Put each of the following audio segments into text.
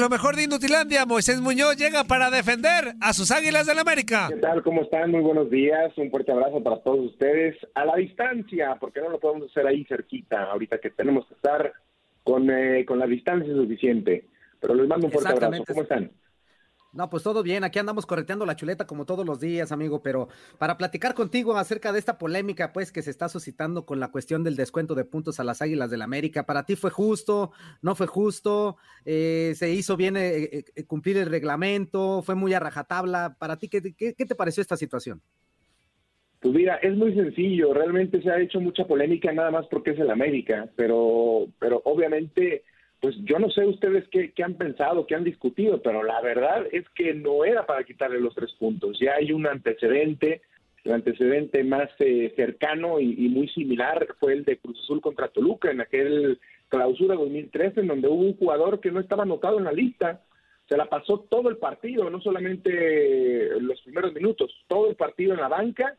Lo mejor de Inutilandia, Moisés Muñoz llega para defender a sus Águilas del América. ¿Qué tal? ¿Cómo están? Muy buenos días. Un fuerte abrazo para todos ustedes. A la distancia, porque no lo podemos hacer ahí cerquita, ahorita que tenemos que estar con, eh, con la distancia suficiente. Pero les mando un fuerte abrazo. ¿Cómo están? No, pues todo bien, aquí andamos correteando la chuleta como todos los días, amigo, pero para platicar contigo acerca de esta polémica, pues, que se está suscitando con la cuestión del descuento de puntos a las Águilas del América, ¿para ti fue justo? ¿No fue justo? Eh, ¿Se hizo bien eh, eh, cumplir el reglamento? ¿Fue muy a rajatabla? ¿Para ti qué, qué te pareció esta situación? Pues mira, es muy sencillo, realmente se ha hecho mucha polémica nada más porque es el América, pero, pero obviamente pues yo no sé ustedes qué, han pensado, qué han discutido, pero la verdad es que no era para quitarle los tres puntos. Ya hay un antecedente, el antecedente más eh, cercano y, muy similar fue el de Cruz Azul contra Toluca en aquel clausura 2013, en donde hubo un jugador que no estaba anotado en la lista. Se la pasó todo el partido, no solamente los primeros minutos, todo el partido en la banca.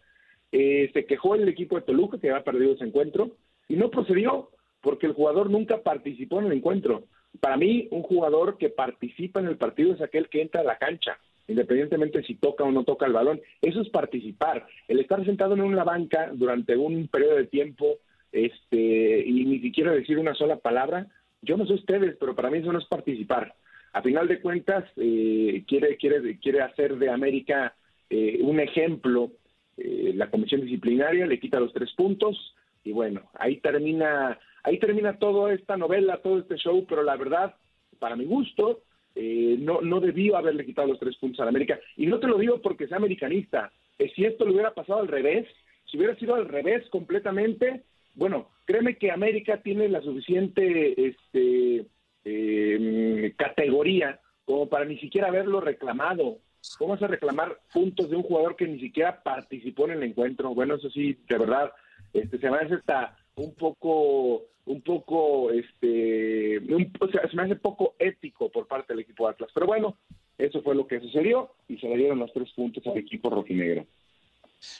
Eh, se quejó el equipo de Toluca que había perdido ese encuentro y no procedió porque el jugador nunca participó en el encuentro. Para mí, un jugador que participa en el partido es aquel que entra a la cancha, independientemente si toca o no toca el balón. Eso es participar. El estar sentado en una banca durante un periodo de tiempo este, y ni siquiera decir una sola palabra, yo no sé ustedes, pero para mí eso no es participar. A final de cuentas, eh, quiere, quiere, quiere hacer de América eh, un ejemplo. Eh, la comisión disciplinaria le quita los tres puntos y bueno, ahí termina Ahí termina toda esta novela, todo este show, pero la verdad, para mi gusto, eh, no, no debió haberle quitado los tres puntos a la América. Y no te lo digo porque sea americanista. Eh, si esto le hubiera pasado al revés, si hubiera sido al revés completamente, bueno, créeme que América tiene la suficiente este, em, categoría como para ni siquiera haberlo reclamado. ¿Cómo vas a reclamar puntos de un jugador que ni siquiera participó en el encuentro? Bueno, eso sí, de verdad, este, se me hace hasta un poco un poco, este, o sea, se me hace poco ético por parte del equipo de Atlas. Pero bueno, eso fue lo que sucedió y se le dieron los tres puntos al equipo rojinegro.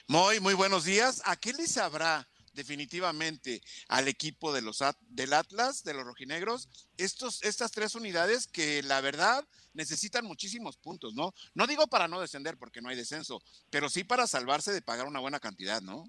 Muy, muy buenos días. ¿A qué le sabrá definitivamente al equipo de los del Atlas, de los rojinegros, estos, estas tres unidades que la verdad necesitan muchísimos puntos, ¿no? No digo para no descender porque no hay descenso, pero sí para salvarse de pagar una buena cantidad, ¿no?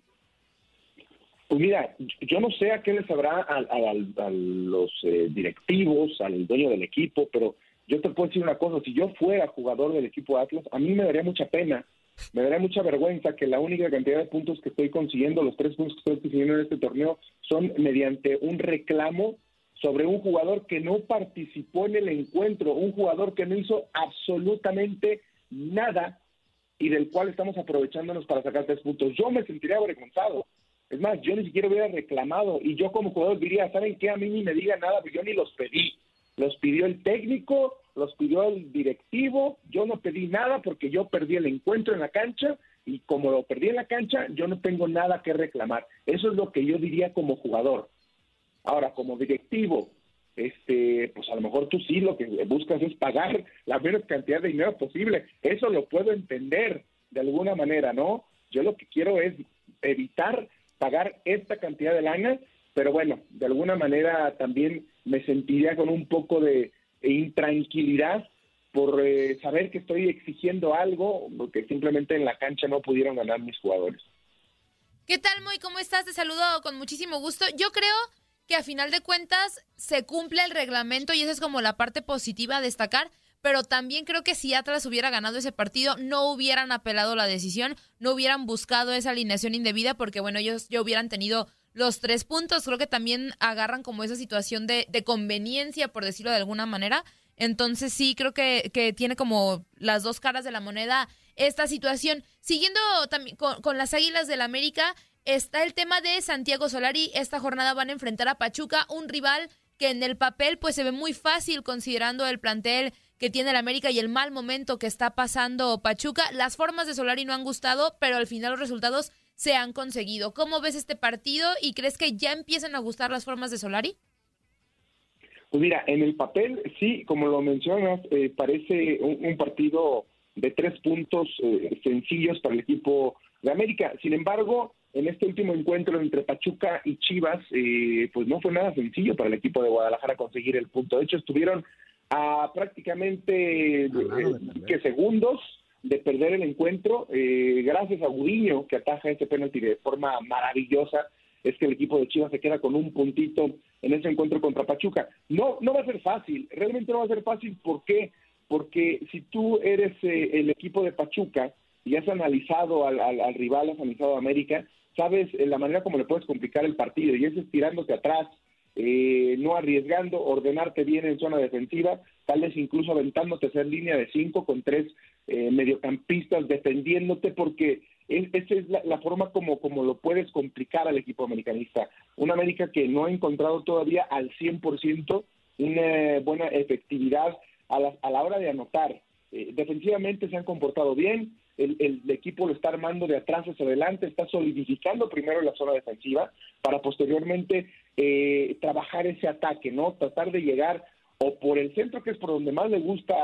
Pues mira, yo no sé a qué les habrá a, los eh, directivos, al dueño del equipo, pero yo te puedo decir una cosa, si yo fuera jugador del equipo Atlas, a mí me daría mucha pena, me daría mucha vergüenza que la única cantidad de puntos que estoy consiguiendo, los tres puntos que estoy consiguiendo en este torneo, son mediante un reclamo sobre un jugador que no participó en el encuentro, un jugador que no hizo absolutamente nada y del cual estamos aprovechándonos para sacar tres puntos. Yo me sentiría avergonzado. Es más, yo ni siquiera hubiera reclamado y yo como jugador diría, ¿saben qué? A mí ni me digan nada, porque yo ni los pedí. Los pidió el técnico, los pidió el directivo, yo no pedí nada porque yo perdí el encuentro en la cancha y como lo perdí en la cancha, yo no tengo nada que reclamar. Eso es lo que yo diría como jugador. Ahora, como directivo, este, pues a lo mejor tú sí lo que buscas es pagar la menos cantidad de dinero posible. Eso lo puedo entender de alguna manera, ¿no? Yo lo que quiero es evitar pagar esta cantidad de lana, pero bueno, de alguna manera también me sentiría con un poco de intranquilidad por eh, saber que estoy exigiendo algo que simplemente en la cancha no pudieron ganar mis jugadores. ¿Qué tal, Moy? ¿Cómo estás? Te saludo con muchísimo gusto. Yo creo que a final de cuentas se cumple el reglamento y esa es como la parte positiva a destacar pero también creo que si Atlas hubiera ganado ese partido, no hubieran apelado la decisión, no hubieran buscado esa alineación indebida, porque bueno, ellos ya hubieran tenido los tres puntos. Creo que también agarran como esa situación de, de conveniencia, por decirlo de alguna manera. Entonces sí, creo que, que, tiene como las dos caras de la moneda esta situación. Siguiendo también con, las Águilas del América, está el tema de Santiago Solari. Esta jornada van a enfrentar a Pachuca, un rival que en el papel pues se ve muy fácil considerando el plantel que tiene el América y el mal momento que está pasando Pachuca. Las formas de Solari no han gustado, pero al final los resultados se han conseguido. ¿Cómo ves este partido y crees que ya empiezan a gustar las formas de Solari? Pues mira, en el papel, sí, como lo mencionas, eh, parece un, partido de tres puntos eh, sencillos para el equipo de América. Sin embargo, en este último encuentro entre Pachuca y Chivas, eh, pues no fue nada sencillo para el equipo de Guadalajara conseguir el punto. De hecho, estuvieron a prácticamente que segundos de perder el encuentro, gracias a Gudiño, que ataja ese penalti de forma maravillosa es que el equipo de Chivas se queda con un puntito en ese encuentro contra Pachuca. No, no va a ser fácil, realmente no va a ser fácil. ¿Por qué? Porque si tú eres eh, el equipo de Pachuca y has analizado al, rival, has analizado a América, sabes eh, la manera como le puedes complicar el partido y es estirándote atrás, eh, no arriesgando, ordenarte bien en zona defensiva, tal vez incluso aventándote a línea de cinco con tres mediocampistas defendiéndote porque esa es la, forma como, como lo puedes complicar al equipo americanista. Una América que no ha encontrado todavía al 100% una buena efectividad a la, a la hora de anotar. Eh, defensivamente se han comportado bien, el, el, equipo lo está armando de atrás hacia adelante, está solidificando primero la zona defensiva para posteriormente eh, trabajar ese ataque, ¿no? Tratar de llegar o por el centro, que es por donde más le gusta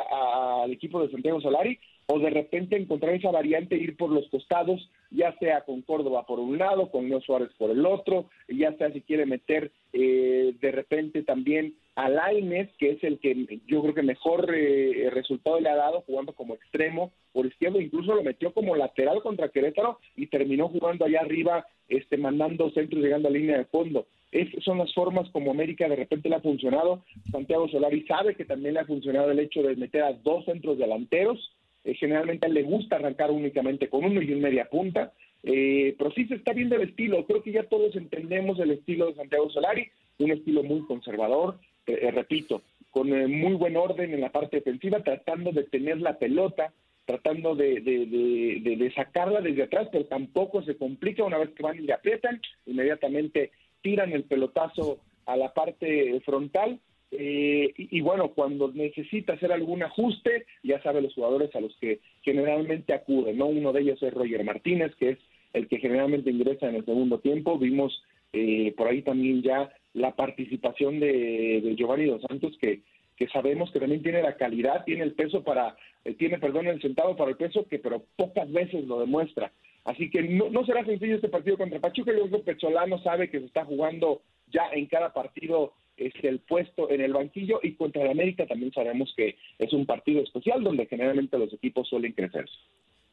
al equipo de Santiago Solari, o de repente encontrar esa variante, ir por los costados, ya sea con Córdoba por un lado, con Leo Suárez por el otro, ya sea si quiere meter eh, de repente también a Lainez, que es el que yo creo que mejor eh, resultado le ha dado jugando como extremo por izquierdo, incluso lo metió como lateral contra Querétaro y terminó jugando allá arriba, este mandando centros llegando a línea de fondo. Esas son las formas como América de repente le ha funcionado. Santiago Solari sabe que también le ha funcionado el hecho de meter a dos centros delanteros eh, generalmente a él le gusta arrancar únicamente con uno y un media punta, eh, pero sí se está viendo el estilo. Creo que ya todos entendemos el estilo de Santiago Solari, un estilo muy conservador, eh, repito, con muy buen orden en la parte defensiva, tratando de tener la pelota, tratando de, de, sacarla desde atrás, pero tampoco se complica una vez que van y le aprietan, inmediatamente tiran el pelotazo a la parte frontal eh, y, bueno, cuando necesita hacer algún ajuste, ya sabe los jugadores a los que generalmente acuden, ¿no? Uno de ellos es Roger Martínez, que es el que generalmente ingresa en el segundo tiempo. Vimos eh, por ahí también ya la participación de, Giovanni Dos Santos, que, que sabemos que también tiene la calidad, tiene el peso para, eh, tiene, perdón, el centavo para el peso, que pero pocas veces lo demuestra. Así que no, no será sencillo este partido contra Pachuca. Yo creo que sabe que se está jugando ya en cada partido es el puesto en el banquillo y contra el América también sabemos que es un partido especial donde generalmente los equipos suelen crecerse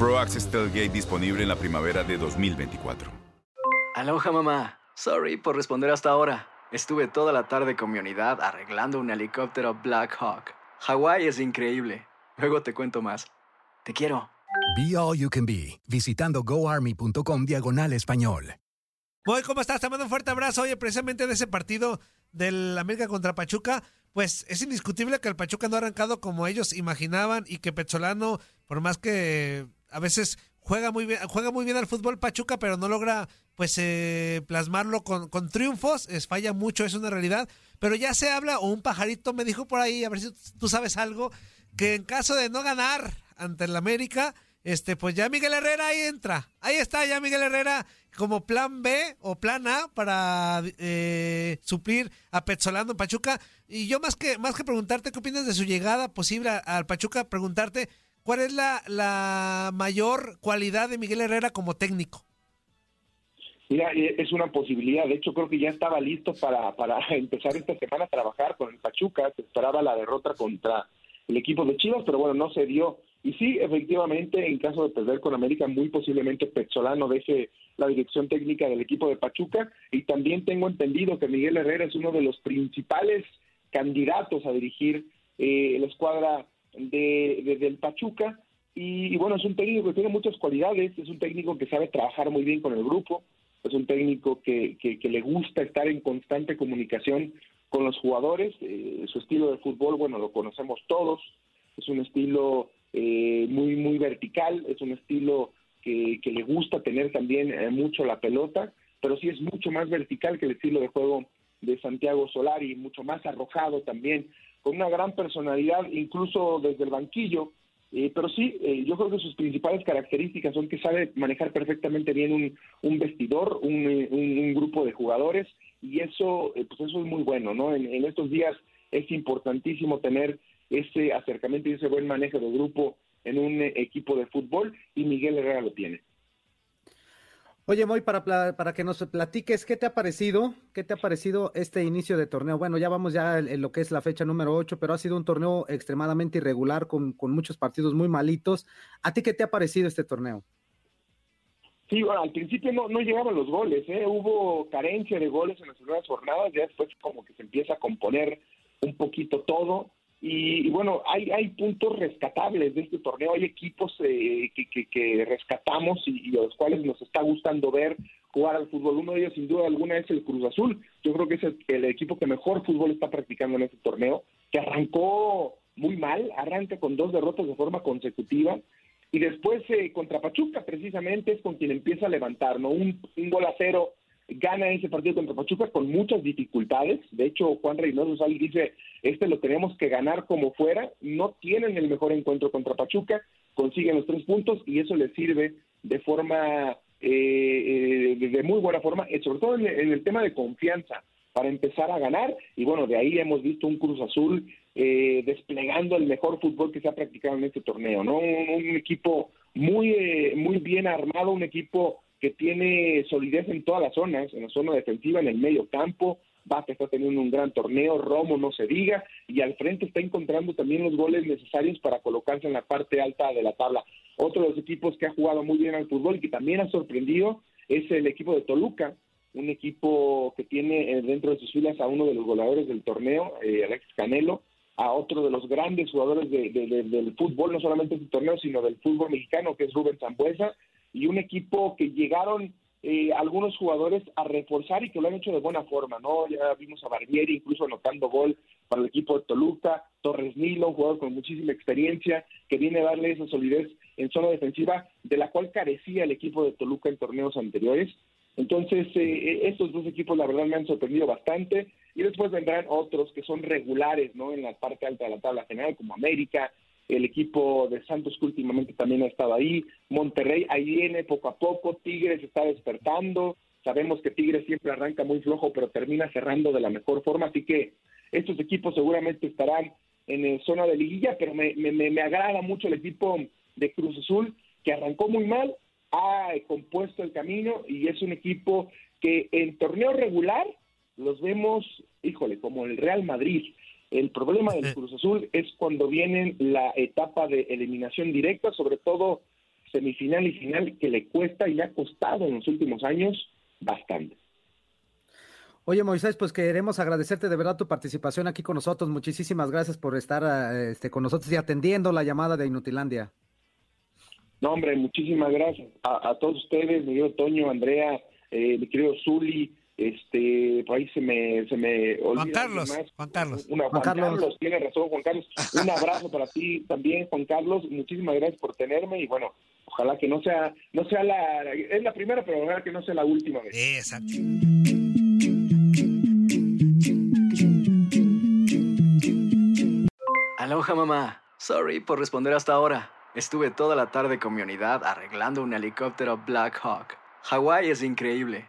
Pro Access Tailgate disponible en la primavera de 2024. Aloha mamá. Sorry por responder hasta ahora. Estuve toda la tarde con mi unidad arreglando un helicóptero Black Hawk. Hawái es increíble. Luego te cuento más. Te quiero. Be All You Can Be, visitando goarmy.com diagonal español. Muy, ¿cómo estás? Te mando un fuerte abrazo. Oye, precisamente de ese partido del América contra Pachuca, pues es indiscutible que el Pachuca no ha arrancado como ellos imaginaban y que Petzolano, por más que a veces juega muy bien, juega muy bien al fútbol Pachuca, pero no logra pues eh, plasmarlo con, con, triunfos, falla mucho, es una realidad, pero ya se habla, o un pajarito me dijo por ahí, a ver si tú sabes algo, que en caso de no ganar ante el América, este, pues ya Miguel Herrera ahí entra. Ahí está ya Miguel Herrera como plan B o plan A para eh, suplir a Petzolano en Pachuca. Y yo más que, más que preguntarte qué opinas de su llegada posible al Pachuca, preguntarte cuál es la, la mayor cualidad de Miguel Herrera como técnico. Mira, eh, es una posibilidad. De hecho, creo que ya estaba listo para, para empezar esta semana a trabajar con el Pachuca. Se esperaba la derrota contra el equipo de Chivas, pero bueno, no se dio. Y sí, efectivamente, en caso de perder con América, muy posiblemente Petzolano deje la dirección técnica del equipo de Pachuca. Y también tengo entendido que Miguel Herrera es uno de los principales candidatos a dirigir eh, la escuadra de, del Pachuca. Y, y, bueno, es un técnico que tiene muchas cualidades, es un técnico que sabe trabajar muy bien con el grupo, es un técnico que, que, que le gusta estar en constante comunicación con los jugadores. Eh, su estilo de fútbol, bueno, lo conocemos todos, es un estilo eh, muy, muy vertical, es un estilo que, que le gusta tener también eh, mucho la pelota, pero sí es mucho más vertical que el estilo de juego de Santiago Solari, mucho más arrojado también, con una gran personalidad, incluso desde el banquillo. Eh, pero sí, eh, yo creo que sus principales características son que sabe manejar perfectamente bien un, un vestidor, un, un, un, grupo de jugadores, y eso, eh, pues eso es muy bueno, ¿no? En, estos días es importantísimo tener ese acercamiento y ese buen manejo de grupo en un equipo de fútbol, y Miguel Herrera lo tiene. Oye, Moy, para, para que nos platiques, ¿qué te ha parecido? ¿Qué te ha parecido este inicio de torneo? Bueno, ya vamos ya en, lo que es la fecha número 8, pero ha sido un torneo extremadamente irregular, con, con, muchos partidos muy malitos. ¿A ti qué te ha parecido este torneo? Sí, bueno, al principio no, no llegaban los goles, ¿eh? hubo carencia de goles en las primeras jornadas, ya después como que se empieza a componer un poquito todo. Y, bueno, hay, hay puntos rescatables de este torneo, hay equipos eh, que, que, rescatamos y, a los cuales nos está gustando ver jugar al fútbol. Uno de ellos, sin duda alguna, es el Cruz Azul. Yo creo que es el, equipo que mejor fútbol está practicando en este torneo, que arrancó muy mal, arranca con dos derrotas de forma consecutiva. Y después eh, contra Pachuca, precisamente, es con quien empieza a levantar, ¿no? Un, gol a cero gana ese partido contra Pachuca con muchas dificultades. De hecho, Juan Reynoso Sal dice, este lo tenemos que ganar como fuera. No tienen el mejor encuentro contra Pachuca, consiguen los tres puntos y eso les sirve de forma, eh, eh, de muy buena forma, eh, sobre todo en, en, el tema de confianza, para empezar a ganar. Y bueno, de ahí hemos visto un Cruz Azul eh, desplegando el mejor fútbol que se ha practicado en este torneo, ¿no? Un, un equipo muy, eh, muy bien armado, un equipo que tiene solidez en todas las zonas, en la zona defensiva, en el medio campo, Vaca está teniendo un gran torneo, Romo no se diga, y al frente está encontrando también los goles necesarios para colocarse en la parte alta de la tabla. Otro de los equipos que ha jugado muy bien al fútbol y que también ha sorprendido es el equipo de Toluca, un equipo que tiene eh, dentro de sus filas a uno de los goleadores del torneo, eh, Alex Canelo, a otro de los grandes jugadores de, de, de, del fútbol, no solamente del torneo, sino del fútbol mexicano, que es Rubén Zambuesa, y un equipo que llegaron eh, algunos jugadores a reforzar y que lo han hecho de buena forma, ¿no? Ya vimos a Barbieri incluso anotando gol para el equipo de Toluca, Torres Nilo, un jugador con muchísima experiencia, que viene a darle esa solidez en zona defensiva, de la cual carecía el equipo de Toluca en torneos anteriores. Entonces, eh, estos dos equipos la verdad me han sorprendido bastante y después vendrán otros que son regulares, ¿no? En la parte alta de la tabla general, como América, el equipo de Santos que últimamente también ha estado ahí, Monterrey ahí viene poco a poco, Tigres está despertando, sabemos que Tigres siempre arranca muy flojo, pero termina cerrando de la mejor forma, así que estos equipos seguramente estarán en el zona de liguilla, pero me, me, me agrada mucho el equipo de Cruz Azul, que arrancó muy mal, ha compuesto el camino y es un equipo que en torneo regular los vemos, híjole, como el Real Madrid, el problema del Cruz Azul es cuando viene la etapa de eliminación directa, sobre todo semifinal y final, que le cuesta y le ha costado en los últimos años bastante. Oye, Moisés, pues queremos agradecerte de verdad tu participación aquí con nosotros. Muchísimas gracias por estar este, con nosotros y atendiendo la llamada de Inutilandia. No, hombre, muchísimas gracias a, a todos ustedes, mi querido Toño, Andrea, eh, mi querido Zuli, este por ahí se me se me olvida Juan Carlos más. Juan Carlos Una, Juan, Juan Carlos. Carlos tiene razón Juan Carlos un abrazo para ti también Juan Carlos muchísimas gracias por tenerme y bueno ojalá que no sea no sea la es la primera pero ojalá que no sea la última vez exacto Aloha mamá sorry por responder hasta ahora Estuve toda la tarde con mi unidad arreglando un helicóptero Black Hawk. Hawái es increíble.